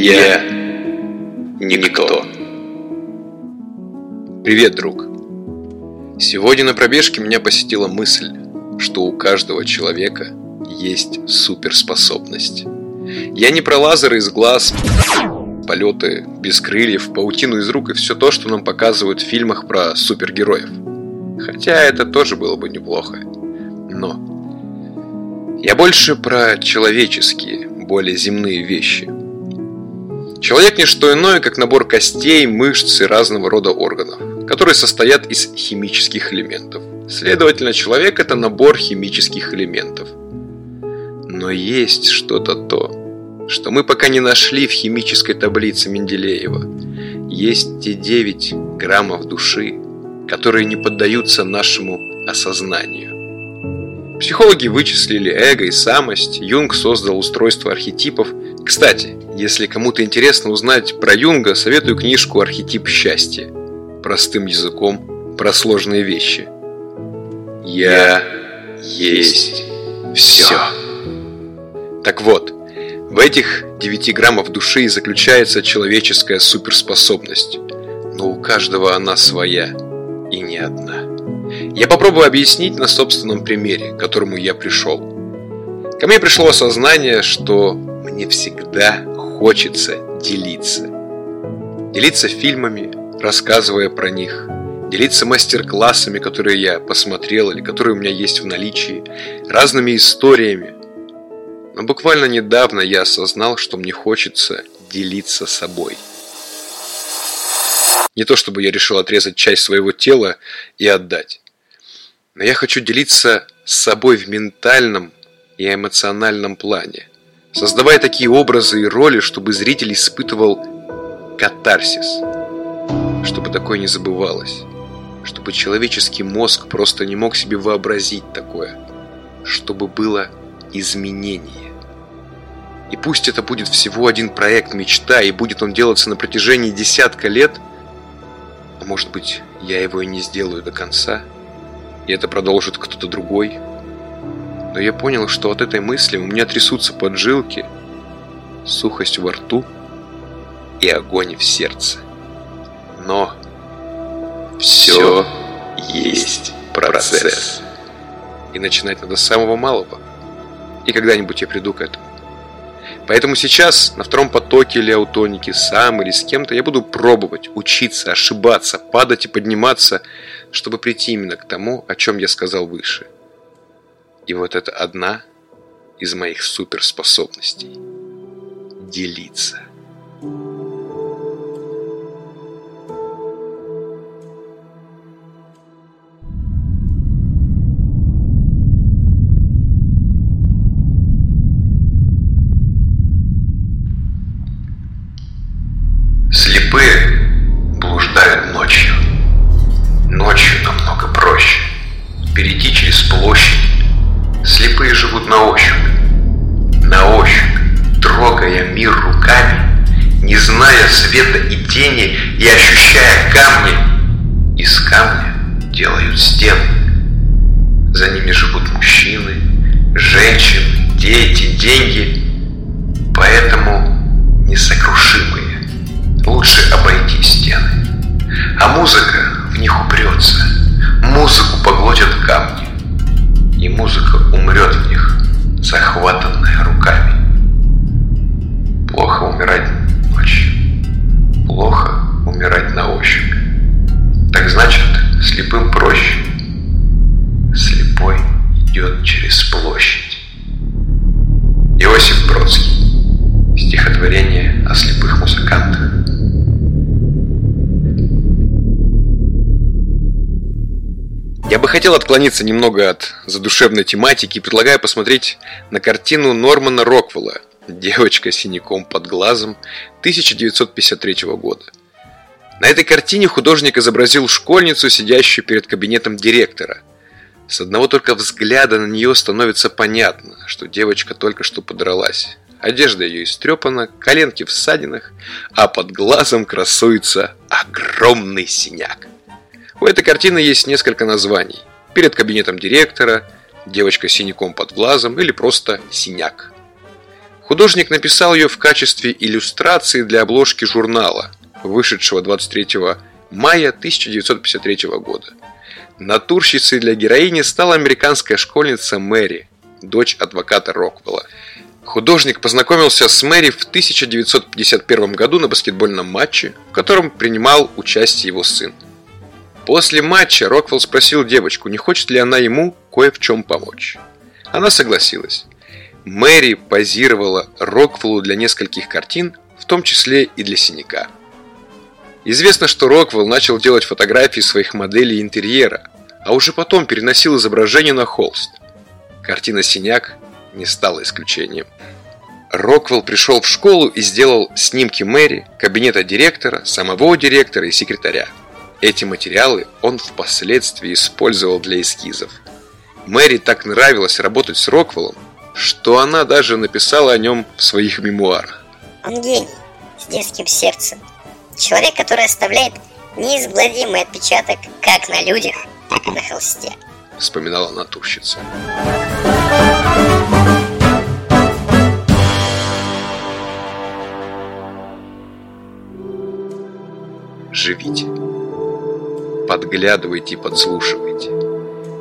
Я никто. Привет, друг. Сегодня на пробежке меня посетила мысль, что у каждого человека есть суперспособность. Я не про лазеры из глаз, полеты без крыльев, паутину из рук и все то, что нам показывают в фильмах про супергероев. Хотя это тоже было бы неплохо. Но я больше про человеческие, более земные вещи. Человек не что иное, как набор костей, мышц и разного рода органов, которые состоят из химических элементов. Следовательно, человек – это набор химических элементов. Но есть что-то то, что мы пока не нашли в химической таблице Менделеева. Есть те 9 граммов души, которые не поддаются нашему осознанию. Психологи вычислили эго и самость, Юнг создал устройство архетипов. Кстати, если кому-то интересно узнать про Юнга, советую книжку «Архетип счастья». Простым языком про сложные вещи. Я есть все. Так вот, в этих 9 граммов души и заключается человеческая суперспособность. Но у каждого она своя и не одна. Я попробую объяснить на собственном примере, к которому я пришел. Ко мне пришло осознание, что мне всегда хочется делиться. Делиться фильмами, рассказывая про них, делиться мастер-классами, которые я посмотрел или которые у меня есть в наличии, разными историями. Но буквально недавно я осознал, что мне хочется делиться собой – не то чтобы я решил отрезать часть своего тела и отдать. Но я хочу делиться с собой в ментальном и эмоциональном плане, создавая такие образы и роли, чтобы зритель испытывал катарсис, чтобы такое не забывалось, чтобы человеческий мозг просто не мог себе вообразить такое, чтобы было изменение. И пусть это будет всего один проект мечта, и будет он делаться на протяжении десятка лет – может быть, я его и не сделаю до конца, и это продолжит кто-то другой. Но я понял, что от этой мысли у меня трясутся поджилки, сухость во рту и огонь в сердце. Но все есть процесс. И начинать надо с самого малого. И когда-нибудь я приду к этому. Поэтому сейчас на втором потоке или аутонике сам или с кем-то я буду пробовать, учиться, ошибаться, падать и подниматься, чтобы прийти именно к тому, о чем я сказал выше. И вот это одна из моих суперспособностей – делиться. перейти через площадь. На ощупь. На ощупь, трогая мир руками, не зная света и тени и ощущая камни. Из камня делают стены. За ними живут мужчины, женщины, дети, деньги. Поэтому несокрушимые. Лучше обойти стены. А музыка в них упрется – Музыку поглотят камни, и музыка умрет захватанная руками. Плохо умирать ночью, плохо умирать на ощупь. Так значит, слепым проще. Слепой идет через площадь. Иосиф Бродский. Стихотворение о слепых музыкантах. Я бы хотел отклониться немного от задушевной тематики и предлагаю посмотреть на картину Нормана Роквелла «Девочка с синяком под глазом» 1953 года. На этой картине художник изобразил школьницу, сидящую перед кабинетом директора. С одного только взгляда на нее становится понятно, что девочка только что подралась. Одежда ее истрепана, коленки в ссадинах, а под глазом красуется огромный синяк. У этой картины есть несколько названий. Перед кабинетом директора, девочка с синяком под глазом или просто синяк. Художник написал ее в качестве иллюстрации для обложки журнала, вышедшего 23 мая 1953 года. Натурщицей для героини стала американская школьница Мэри, дочь адвоката Роквелла. Художник познакомился с Мэри в 1951 году на баскетбольном матче, в котором принимал участие его сын. После матча Роквелл спросил девочку, не хочет ли она ему кое в чем помочь. Она согласилась. Мэри позировала Роквеллу для нескольких картин, в том числе и для синяка. Известно, что Роквелл начал делать фотографии своих моделей интерьера, а уже потом переносил изображение на холст. Картина «Синяк» не стала исключением. Роквелл пришел в школу и сделал снимки Мэри, кабинета директора, самого директора и секретаря. Эти материалы он впоследствии использовал для эскизов. Мэри так нравилось работать с Роквеллом, что она даже написала о нем в своих мемуарах. Он гений, с детским сердцем. Человек, который оставляет неизгладимый отпечаток как на людях, так и на холсте. Вспоминала натурщица. Живите. Подглядывайте и подслушивайте.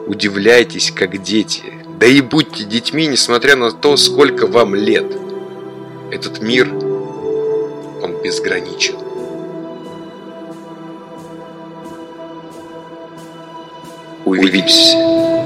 Удивляйтесь, как дети – да и будьте детьми, несмотря на то, сколько вам лет. Этот мир, он безграничен. Увидимся.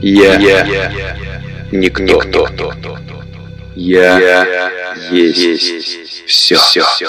Я, я никто. никто. Я, я есть все. все.